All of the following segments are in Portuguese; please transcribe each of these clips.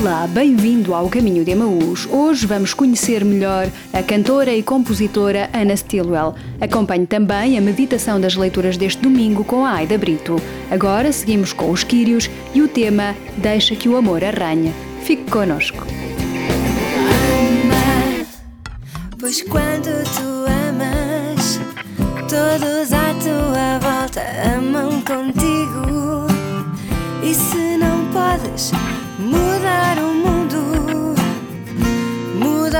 Olá, bem-vindo ao Caminho de Emaús. Hoje vamos conhecer melhor a cantora e compositora Ana Stilwell. Acompanhe também a meditação das leituras deste domingo com a Aida Brito. Agora seguimos com os Quírios e o tema Deixa que o amor arranhe. Fique connosco. Ama, pois quando tu amas, todos à tua volta amam contigo. E se não podes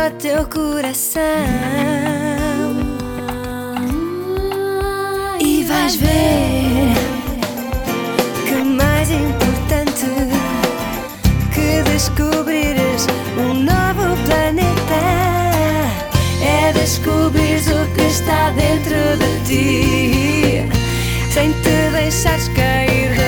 o teu coração. E vais ver que mais importante que descobrires um novo planeta é descobrires o que está dentro de ti sem te deixares cair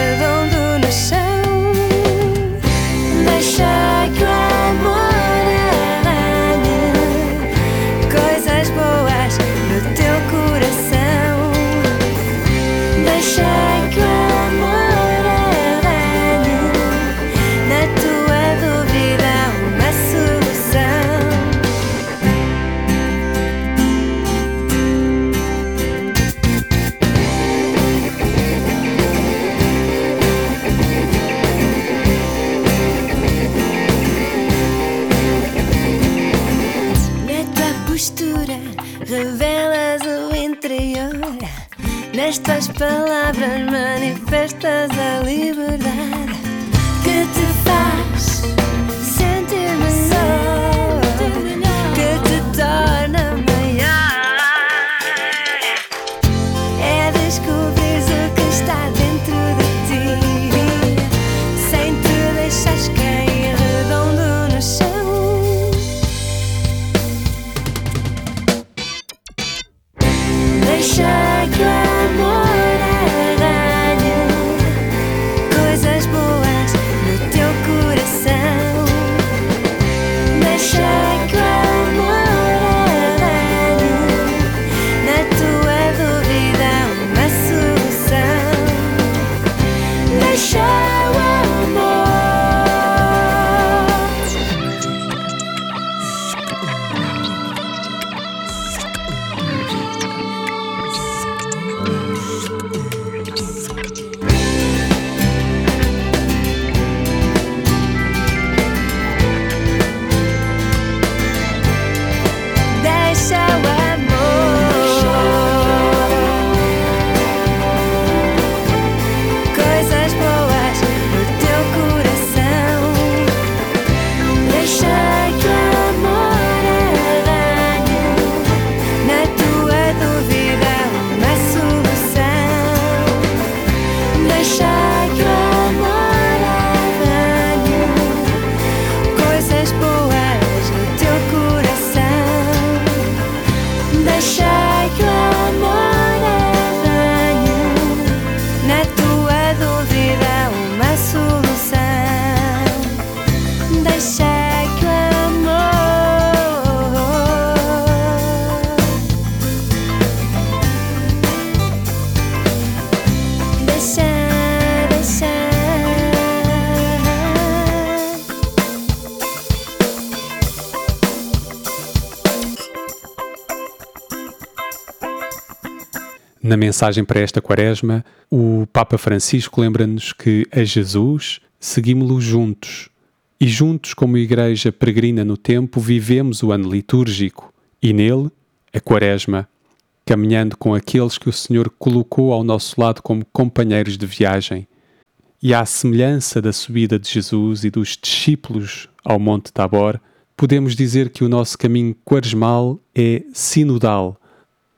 Na mensagem para esta quaresma, o Papa Francisco lembra-nos que a Jesus seguimos-lo juntos. E juntos, como igreja peregrina no tempo, vivemos o ano litúrgico e nele, a quaresma, caminhando com aqueles que o Senhor colocou ao nosso lado como companheiros de viagem. E à semelhança da subida de Jesus e dos discípulos ao Monte Tabor, podemos dizer que o nosso caminho quaresmal é sinodal,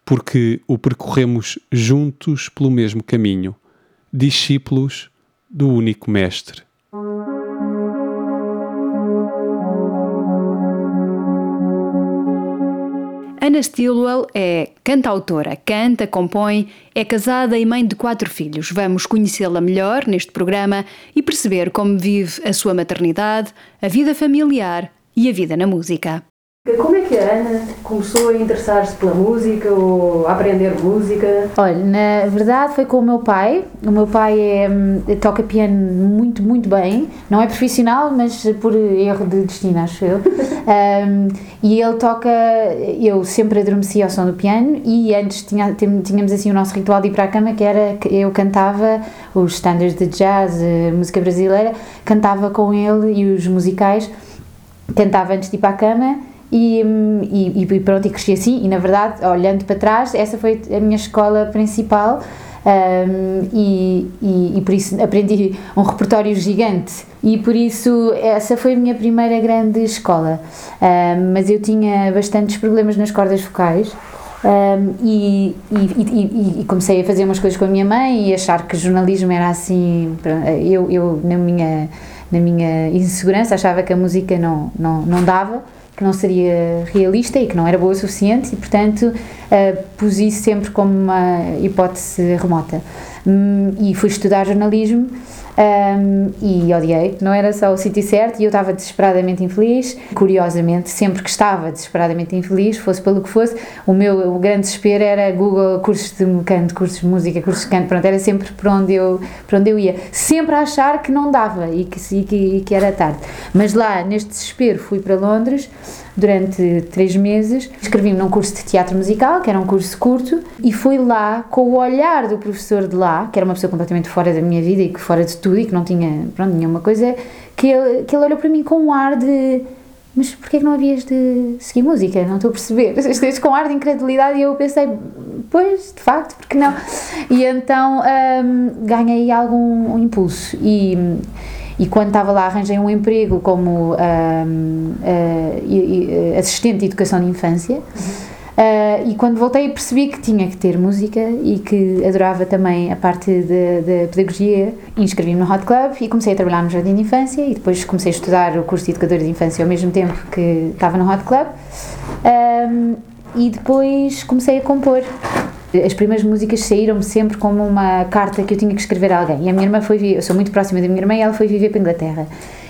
porque o percorremos juntos pelo mesmo caminho, discípulos do único Mestre. Ana Stilwell é cantautora, canta, compõe, é casada e mãe de quatro filhos. Vamos conhecê-la melhor neste programa e perceber como vive a sua maternidade, a vida familiar e a vida na música. Como é que a Ana começou a interessar-se pela música ou a aprender música? Olha, na verdade foi com o meu pai. O meu pai é, hum, toca piano muito, muito bem. Não é profissional, mas por erro de destino, acho eu. Um, e ele toca. Eu sempre adormeci ao som do piano e antes tinha, tínhamos assim o nosso ritual de ir para a cama, que era que eu cantava os standards de jazz, eh, música brasileira, cantava com ele e os musicais cantava antes de ir para a cama e, e, e pronto, e cresci assim. E na verdade, olhando para trás, essa foi a minha escola principal. hum, e, e, e por isso aprendi um repertório gigante e por isso essa foi a minha primeira grande escola Hum, mas eu tinha bastantes problemas nas cordas vocais um, e, e, e- comecei a fazer umas coisas com a minha mãe e achar que jornalismo era assim. Eu, eu na, minha, na minha insegurança, achava que a música não, não, não dava, que não seria realista e que não era boa o suficiente, e portanto uh, pus isso sempre como uma hipótese remota. Hum, e fui estudar jornalismo. Um, e odiei, não era só o sítio certo e eu estava desesperadamente infeliz. Curiosamente, sempre que estava desesperadamente infeliz, fosse pelo que fosse, o meu o grande desespero era Google, cursos de canto, cursos de música, cursos de canto, pronto, era sempre por onde eu, por onde eu ia. Sempre a achar que não dava e que, e que, e que era tarde. Mas lá, neste desespero, fui para Londres durante três meses, inscrevi-me num curso de teatro musical, que era um curso curto, e fui lá com o olhar do professor de lá, que era uma pessoa completamente fora da minha vida e que fora de tudo e que não tinha, pronto, nenhuma coisa, que ele, que ele olhou para mim com um ar de mas porquê que não havias de seguir música? Não estou a perceber. Estás com ar de incredulidade e eu pensei, pois, de facto, porque não? E então hum, ganhei algum impulso e, e quando estava lá arranjei um emprego como eh, e- e, eh, assistente de educação de infância Uh, e quando voltei percebi que tinha que ter música e que adorava também a parte da pedagogia. Inscrevi-me no Hot Club e comecei a trabalhar no Jardim de Infância e depois comecei a estudar o curso de Educadora de Infância ao mesmo tempo que estava no Hot Club. Um, e depois comecei a compor. As primeiras músicas saíram-me sempre como uma carta que eu tinha que escrever a alguém. E a minha irmã foi, eu sou muito próxima da minha irmã e ela foi viver para a Inglaterra.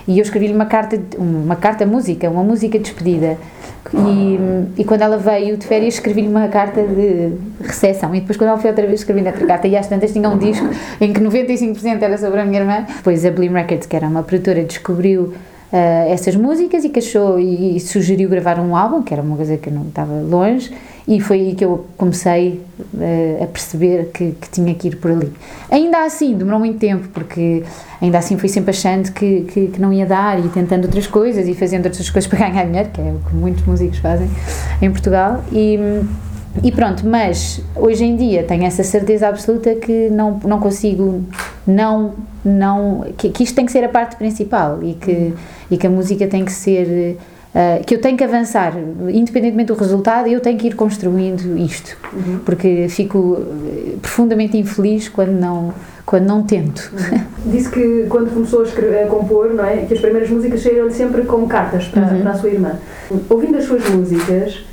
E eu escrevi-lhe uma carta, uma carta música, uma música de despedida. E, e quando ela veio de férias, escrevi-lhe uma carta de recepção. E depois, quando ela foi outra vez, escrevi outra carta. E às tantas tinha um disco em que 95% era sobre a minha irmã. Depois a Blim Records, que era uma produtora, descobriu ah, essas músicas e que achou e, e sugeriu gravar um álbum, que era uma coisa que não estava longe. E foi aí que eu comecei ah, a perceber que, que tinha que ir por ali. Ainda assim, demorou muito tempo, porque ainda assim fui sempre achando que, que, que não ia dar e tentando outras coisas e fazendo outras coisas para ganhar dinheiro, que é o que muitos músicos fazem em Portugal. E, e pronto, mas hoje em dia tenho essa certeza absoluta que não, não consigo não, não que, que isto tem que ser a parte principal e que, e que a música tem que ser ah, que eu tenho que avançar, independentemente do resultado, eu tenho que ir construindo isto, porque fico eh, profundamente infeliz quando não, quando não tento. Disse que quando começou a, escrever, a compor, não é? Que as primeiras músicas saíram-lhe sempre como cartas para, Uhum. para a sua irmã. Ouvindo as suas músicas,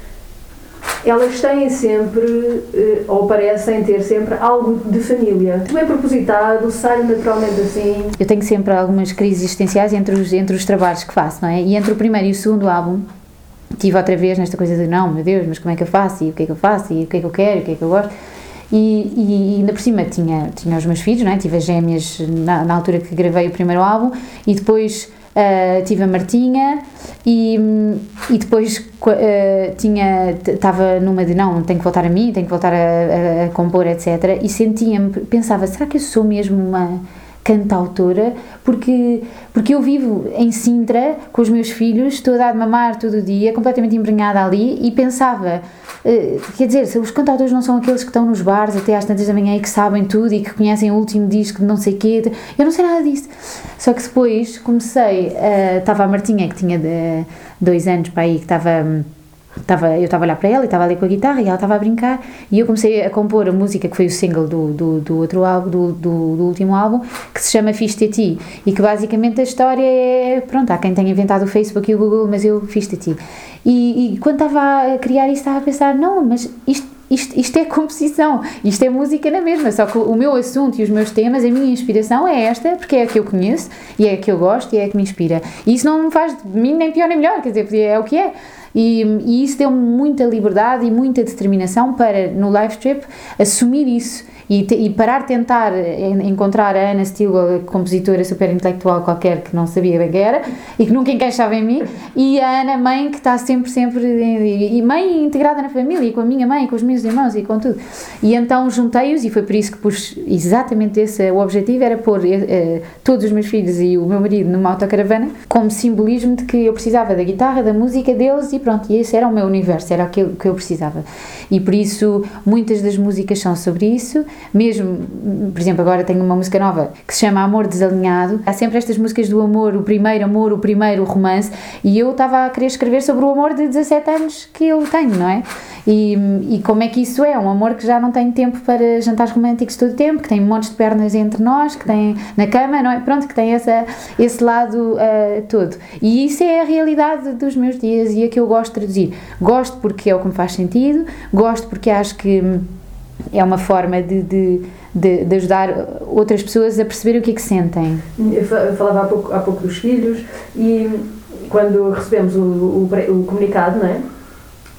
elas têm sempre, eh, ou parecem ter sempre, algo de família. Não é propositado, sai naturalmente assim. Eu tenho sempre algumas crises existenciais entre os, entre os trabalhos que faço, não é? E entre o primeiro e o segundo álbum, tive outra vez nesta coisa de não, meu Deus, mas como é que eu faço? E o que é que eu faço? E o que é que eu quero? E o que é que eu gosto? E, e ainda por cima tinha, tinha os meus filhos, não é? Tive as gêmeas na, na altura que gravei o primeiro álbum e depois ah, tive a Martinha e, e depois ah, tinha estava numa de não, tenho que voltar a mim, tenho que voltar a, a- a compor, etc. E sentia-me, pensava, será que eu sou mesmo uma cantautora? Porque, porque eu vivo em Sintra com os meus filhos, estou a dar de mamar todo o dia, completamente embrenhada ali e pensava, eh, quer dizer, se os cantautores não são aqueles que estão nos bares até às tantas da manhã e que sabem tudo e que conhecem o último disco de não sei quê, eu não sei nada disso. Só que depois comecei, eh, estava a Martinha que tinha de, dois anos para aí, que estava estava, eu estava a olhar para ela e estava ali com a guitarra e ela estava a brincar e eu comecei a compor a música que foi o single do, do, do outro álbum, do, do, do último álbum, que se chama Fiz-te a Ti e que basicamente a história é, pronto, há quem tenha inventado o Facebook e o Google, mas eu fiz-te a Ti. E, e quando estava a criar isso estava a pensar, não, mas isto isto, isto é composição, isto é música na mesma, só que o meu assunto e os meus temas, a minha inspiração é esta, porque é a que eu conheço e é a que eu gosto e é a que me inspira. E isso não me faz de mim nem pior nem melhor, quer dizer, é o que é. E, e isso deu-me muita liberdade e muita determinação para, no live trip, assumir isso e, te- e parar de tentar en- encontrar a Ana Steele, a compositora super intelectual qualquer que não sabia bem quem era e que nunca encaixava em mim, e a Ana mãe que está sempre, sempre, e e mãe integrada na família, e com a minha mãe, com os meus irmãos e com tudo. E então juntei-os e foi por isso que pus exatamente esse, o objetivo era pôr eh, eh, todos os meus filhos e o meu marido numa autocaravana como simbolismo de que eu precisava da guitarra, da música deles e pronto, e esse era o meu universo, era aquilo que eu precisava. E por isso muitas das músicas são sobre isso, mesmo, por exemplo, agora tenho uma música nova que se chama Amor Desalinhado. Há sempre estas músicas do amor, o primeiro amor, o primeiro romance, e eu estava a querer escrever sobre o amor de 17 anos que eu tenho, não é? E, e como é que isso é? Um amor que já não tem tempo para jantares românticos todo o tempo, que tem montes de pernas entre nós, que tem na cama, não é? Pronto, que tem essa, esse lado ah, todo. E isso é a realidade dos meus dias e a que eu gosto de traduzir. Gosto porque é o que me faz sentido, gosto porque acho que é uma forma de, de, de, de ajudar outras pessoas a perceber o que é que sentem. Eu fa- eu falava há pouco, há pouco dos filhos e quando recebemos o, o, o comunicado, não é?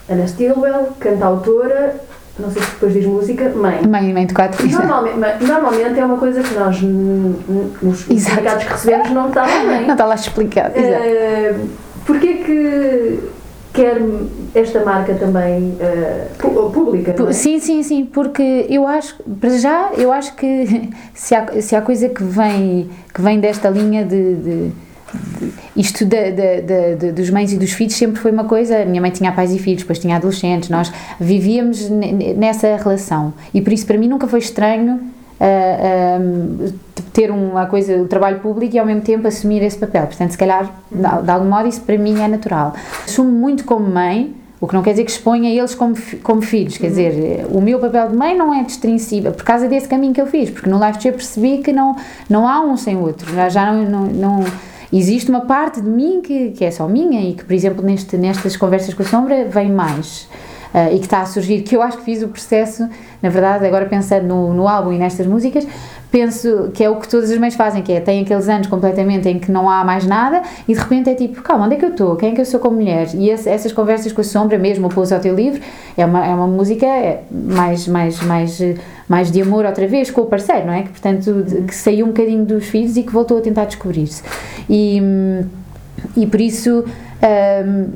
Ana Stilwell, cantautora, não sei se depois diz música, mãe. Mãe, mãe de quatro filhos. Normalmente, ma- normalmente é uma coisa que nós, nos comunicados que recebemos, não está lá Não mãe. está lá explicado. Eh, Porquê que quer esta marca também pu- pública? não é? Sim, sim, sim, porque eu acho, para já, eu acho que se há, se há coisa que vem, que vem desta linha de. de- de- isto da- da- dos mães e dos filhos sempre foi uma coisa. A minha mãe tinha pais e filhos, depois tinha adolescentes, nós vivíamos ne- ne- nessa relação e por isso para mim nunca foi estranho ah, ter uma coisa, o trabalho público e ao mesmo tempo assumir esse papel. Portanto, se calhar, de, algum modo, isso para mim é natural. Assumo muito como mãe, o que não quer dizer que exponha eles como, como filhos, quer dizer, o meu papel de mãe não é distrinsível por causa desse caminho que eu fiz, porque no live chat percebi que não, não há um sem o outro, já, já não, não, não- existe uma parte de mim que, que é só minha e que, por exemplo, neste, nestas conversas com a Sombra vem mais. Ah, e que está a surgir, que eu acho que fiz o processo, na verdade, agora pensando no, no álbum e nestas músicas, penso que é o que todas as mães fazem, que é, tem aqueles anos completamente em que não há mais nada e de repente é tipo, calma, onde é que eu estou? Quem é que eu sou como mulher? E esse- essas conversas com a Sombra, mesmo o Pouso ao Teu Livro, é uma, é uma música é, mais, mais, mais, eh, mais de amor outra vez com o parceiro, não é? Que, portanto, que saiu um bocadinho dos filhos e que voltou a tentar descobrir-se. E, e por isso, hum,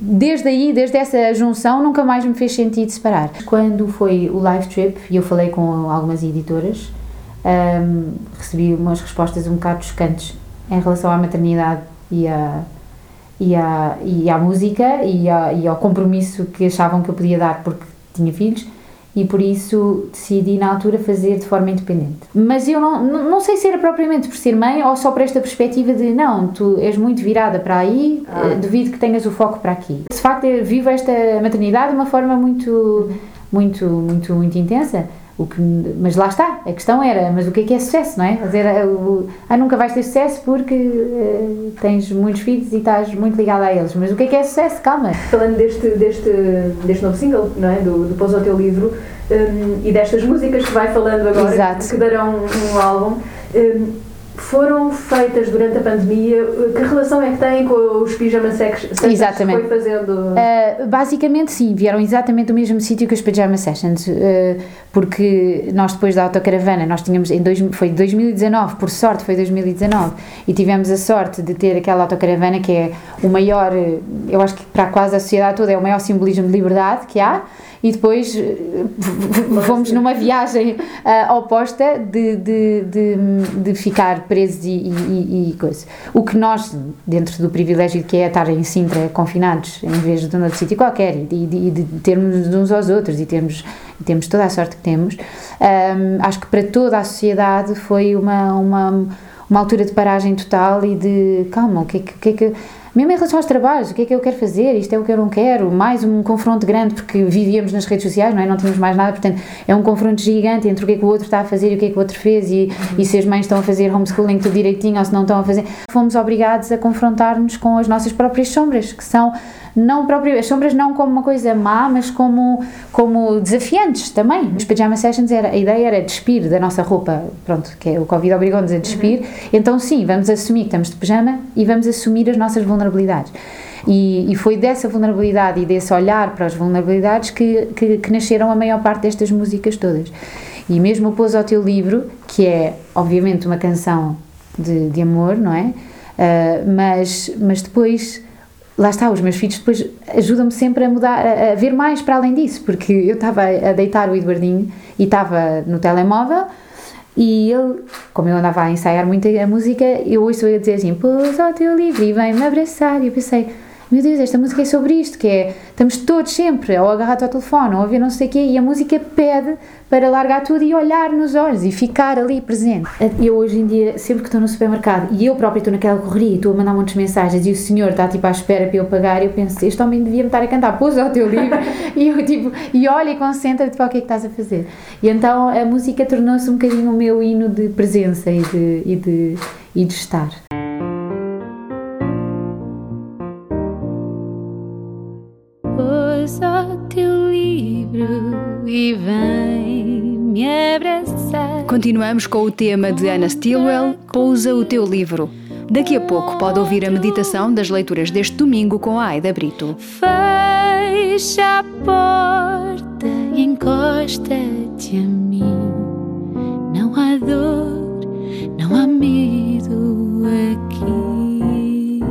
desde aí, desde essa junção, nunca mais me fez sentido separar. Quando foi o live trip, e eu falei com algumas editoras, hum, recebi umas respostas um bocado chocantes em relação à maternidade e à, e à, e à música e, à- e ao compromisso que achavam que eu podia dar porque tinha filhos e por isso decidi na altura fazer de forma independente. Mas eu não, não, não sei se era propriamente por ser mãe ou só por esta perspectiva de não, tu és muito virada para aí, eh, duvido que tenhas o foco para aqui. De facto, vivo esta maternidade de uma forma muito, muito, muito, muito intensa. O que, mas lá está, a questão era, mas o que é que é sucesso, não é? Dizer, o- ah, nunca vais ter sucesso porque eh, tens muitos filhos e estás muito ligada a eles. Mas o que é que é sucesso? Calma. Falando deste, deste, deste novo single, não é? do, do Pouso ao Teu Livro, hum, e destas músicas que vai falando agora, Exato. que darão um álbum, hum, foram feitas durante a pandemia. Que relação é que têm com os pijama sex sessions Exatamente. que foi fazendo? Uh, basicamente, sim, vieram exatamente do mesmo sítio que os Pajama Sessions, uh, porque nós depois da autocaravana, nós tínhamos, em dois, foi 2019, por sorte foi 2019, e tivemos a sorte de ter aquela autocaravana que é o maior, eu acho que para quase a sociedade toda é o maior simbolismo de liberdade que há, e depois fomos numa viagem uh, oposta de, de, de, de ficar presos e, e, e coisa. O que nós, dentro do privilégio que é estar em Sintra confinados, em vez de num outro sítio qualquer, e de, de, de termos uns aos outros e termos, e temos toda a sorte que temos, um, acho que para toda a sociedade foi uma, uma, uma altura de paragem total e de calma, o que é que. O que, é que mesmo em relação aos trabalhos, o que é que eu quero fazer, isto é o que eu não quero, mais um confronto grande, porque vivíamos nas redes sociais, não é? Não tínhamos mais nada, portanto, é um confronto gigante entre o que é que o outro está a fazer e o que é que o outro fez, e, e se as mães estão a fazer homeschooling tudo direitinho ou se não estão a fazer. Fomos obrigados a confrontar-nos com as nossas próprias sombras, que são não próprio, as sombras não como uma coisa má, mas como, como desafiantes também. Os pajama sessions, era, a ideia era despir da nossa roupa, pronto, que é o Covid obrigou-nos a despir, então sim, vamos assumir que estamos de pijama e vamos assumir as nossas vulnerabilidades. E, e foi dessa vulnerabilidade e desse olhar para as vulnerabilidades que, que, que nasceram a maior parte destas músicas todas. E mesmo o Pôs ao Teu Livro, que é obviamente uma canção de, de amor, não é? Uh, mas, mas depois, lá está, os meus filhos depois ajudam-me sempre a mudar, a, a, ver mais para além disso, porque eu estava a deitar o Eduardinho e estava no telemóvel e ele, como eu andava a ensaiar muito a música, eu ouço ele dizer assim: Pôs ao teu livro e vem-me abraçar. E eu pensei: Meu Deus, esta música é sobre isto, que é estamos todos sempre ou agarrados ao telefone ou a ver não sei o quê, e a música pede para largar tudo e olhar nos olhos e ficar ali presente. Eu hoje em dia, sempre que estou no supermercado e eu própria estou naquela correria estou a mandar muitas mensagens e o senhor está tipo à espera para eu pagar, eu penso, este homem devia me estar a cantar, pôs ao teu livro e eu tipo, e olha e concentra-te para o que é que estás a fazer. E então a música tornou-se um bocadinho o meu hino de presença e de, e de, e de estar. Livro e vem me abraçar. Continuamos com o tema de Anna Stilwell, Pousa o Teu Livro. Daqui a pouco pode ouvir a meditação das leituras deste domingo com a Aida Brito. Fecha a porta e encosta-te a mim. Não há dor, não há medo aqui.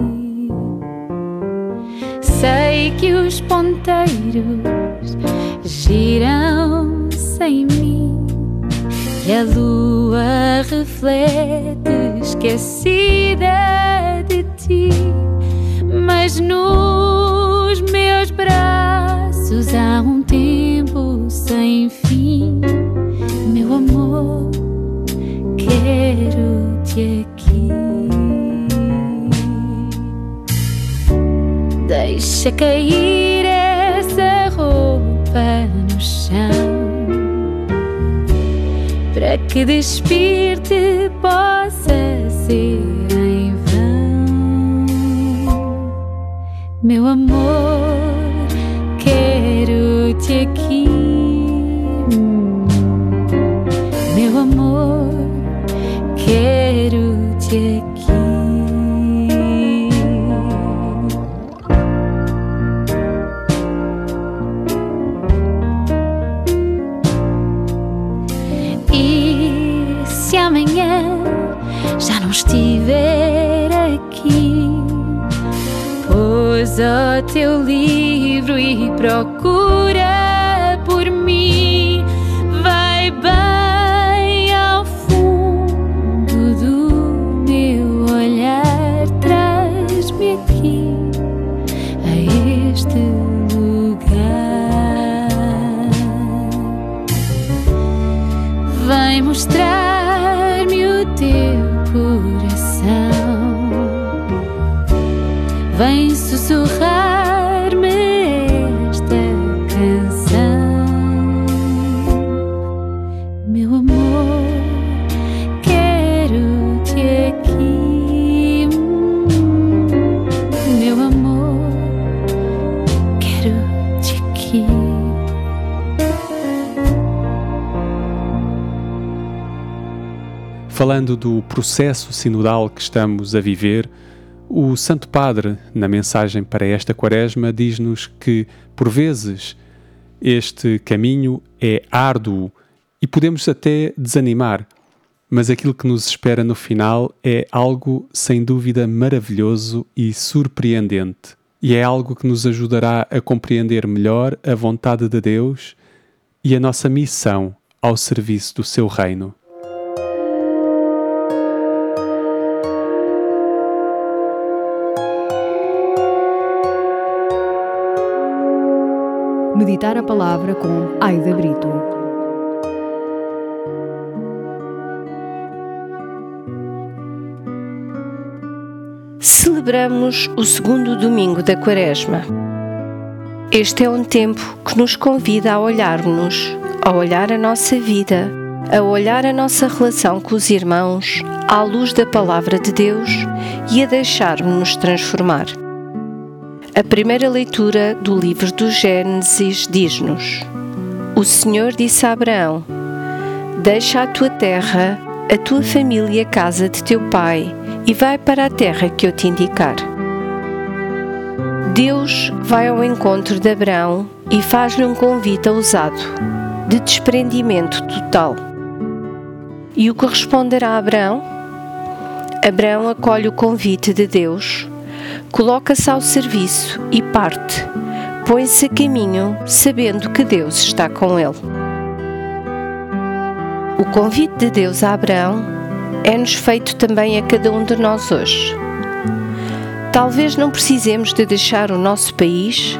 Sei que os ponteiros giram sem mim. E a lua reflete esquecida de ti, mas nos meus braços há um tempo sem fim, meu amor, quero-te aqui. Deixa cair que despir-te possa ser em vão. Meu amor, quero-te aqui. Amanhã já não estiver aqui, pôs ao teu livro e procura Falando do processo sinodal que estamos a viver, o Santo Padre, na mensagem para esta Quaresma, diz-nos que, por vezes, este caminho é árduo e podemos até desanimar, mas aquilo que nos espera no final é algo sem dúvida maravilhoso e surpreendente. E é algo que nos ajudará a compreender melhor a vontade de Deus e a nossa missão ao serviço do seu reino. Meditar a palavra com Aida Brito. Celebramos o segundo domingo da Quaresma. Este é um tempo que nos convida a olharmos, a olhar a nossa vida, a olhar a nossa relação com os irmãos à luz da palavra de Deus e a deixarmos-nos transformar. A primeira leitura do livro do Gênesis diz-nos: O Senhor disse a Abraão: Deixa a tua terra, a tua família e a casa de teu pai, e vai para a terra que eu te indicar. Deus vai ao encontro de Abraão e faz-lhe um convite ousado, de desprendimento total. E o que responderá Abraão? Abraão acolhe o convite de Deus, coloca-se ao serviço e parte, põe-se a caminho sabendo que Deus está com ele. O convite de Deus a Abraão é-nos feito também a cada um de nós hoje. Talvez não precisemos de deixar o nosso país,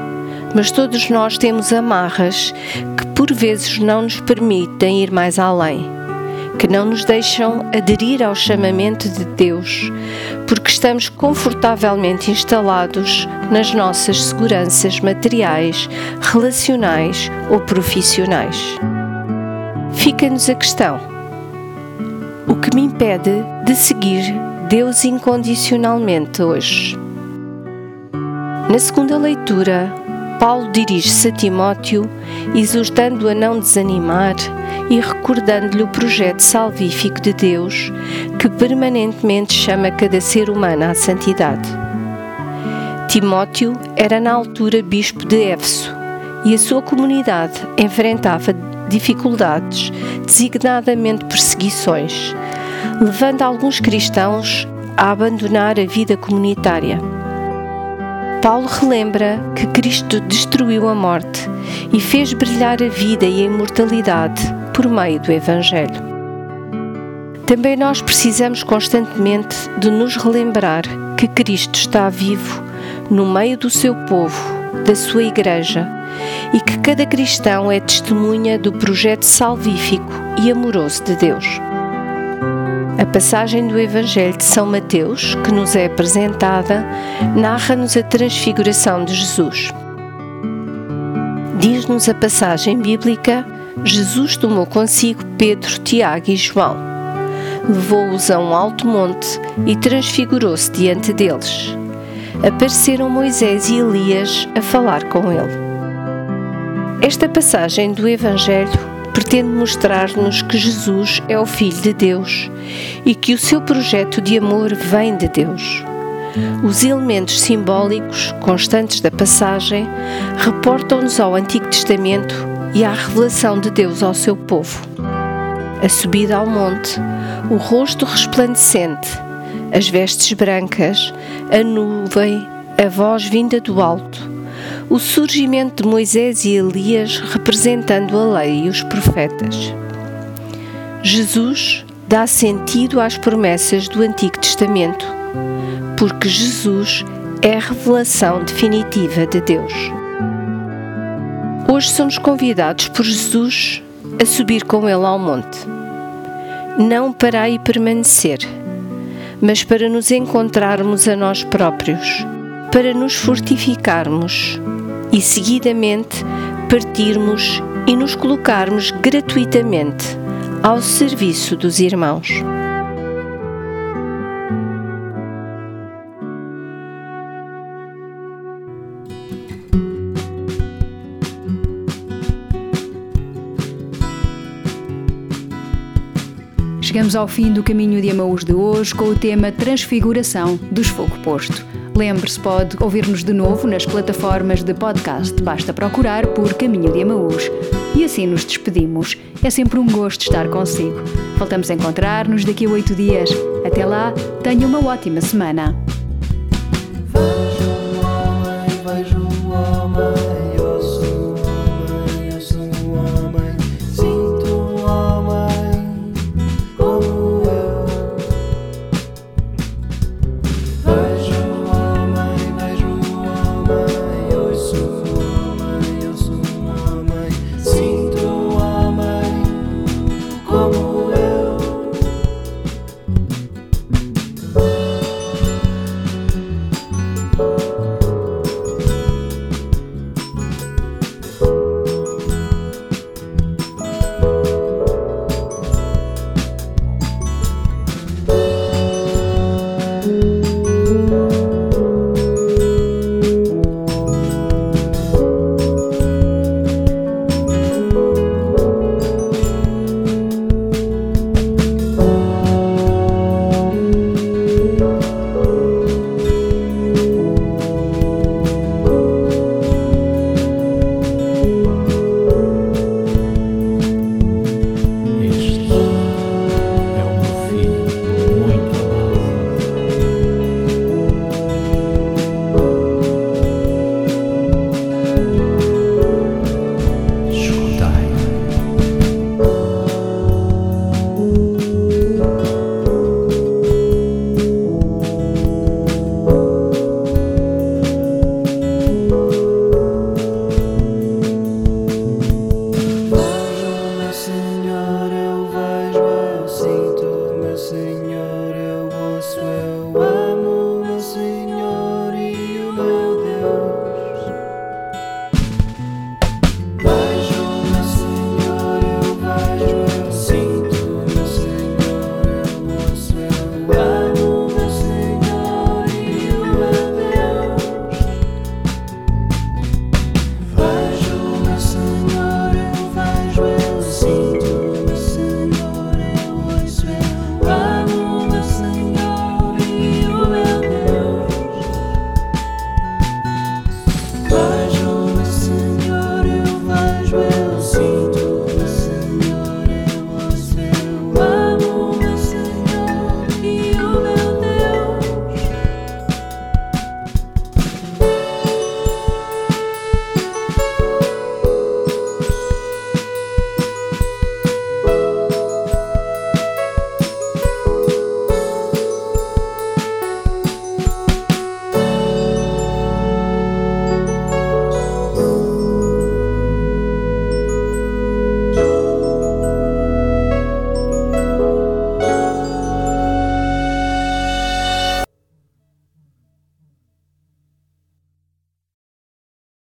mas todos nós temos amarras que por vezes não nos permitem ir mais além, que não nos deixam aderir ao chamamento de Deus, porque estamos confortavelmente instalados nas nossas seguranças materiais, relacionais ou profissionais. Fica-nos a questão: o que me impede de seguir Deus incondicionalmente hoje? Na segunda leitura, Paulo dirige-se a Timóteo, exortando-o a não desanimar e recordando-lhe o projeto salvífico de Deus que permanentemente chama cada ser humano à santidade. Timóteo era na altura bispo de Éfeso e a sua comunidade enfrentava dificuldades, designadamente perseguições, levando alguns cristãos a abandonar a vida comunitária. Paulo relembra que Cristo destruiu a morte e fez brilhar a vida e a imortalidade por meio do Evangelho. Também nós precisamos constantemente de nos relembrar que Cristo está vivo no meio do seu povo, da sua Igreja, e que cada cristão é testemunha do projeto salvífico e amoroso de Deus. A passagem do Evangelho de São Mateus, que nos é apresentada, narra-nos a transfiguração de Jesus. Diz-nos a passagem bíblica: Jesus tomou consigo Pedro, Tiago e João. Levou-os a um alto monte e transfigurou-se diante deles. Apareceram Moisés e Elias a falar com ele. Esta passagem do Evangelho pretende mostrar-nos que Jesus é o Filho de Deus e que o seu projeto de amor vem de Deus. Os elementos simbólicos constantes da passagem reportam-nos ao Antigo Testamento e à revelação de Deus ao seu povo. A subida ao monte, o rosto resplandecente, as vestes brancas, a nuvem, a voz vinda do alto, o surgimento de Moisés e Elias representando a lei e os profetas. Jesus dá sentido às promessas do Antigo Testamento, porque Jesus é a revelação definitiva de Deus. Hoje somos convidados por Jesus a subir com Ele ao monte, não para aí permanecer, mas para nos encontrarmos a nós próprios, para nos fortificarmos e seguidamente partirmos e nos colocarmos gratuitamente ao serviço dos irmãos. Chegamos ao fim do caminho de Amaús de hoje com o tema Transfiguração do Fogo Posto. Lembre-se, pode ouvir-nos de novo nas plataformas de podcast. Basta procurar por Caminho de Amaús. E assim nos despedimos. É sempre um gosto estar consigo. Voltamos a encontrar-nos daqui a oito dias. Até lá, tenha uma ótima semana. Vejo homem, vejo homem.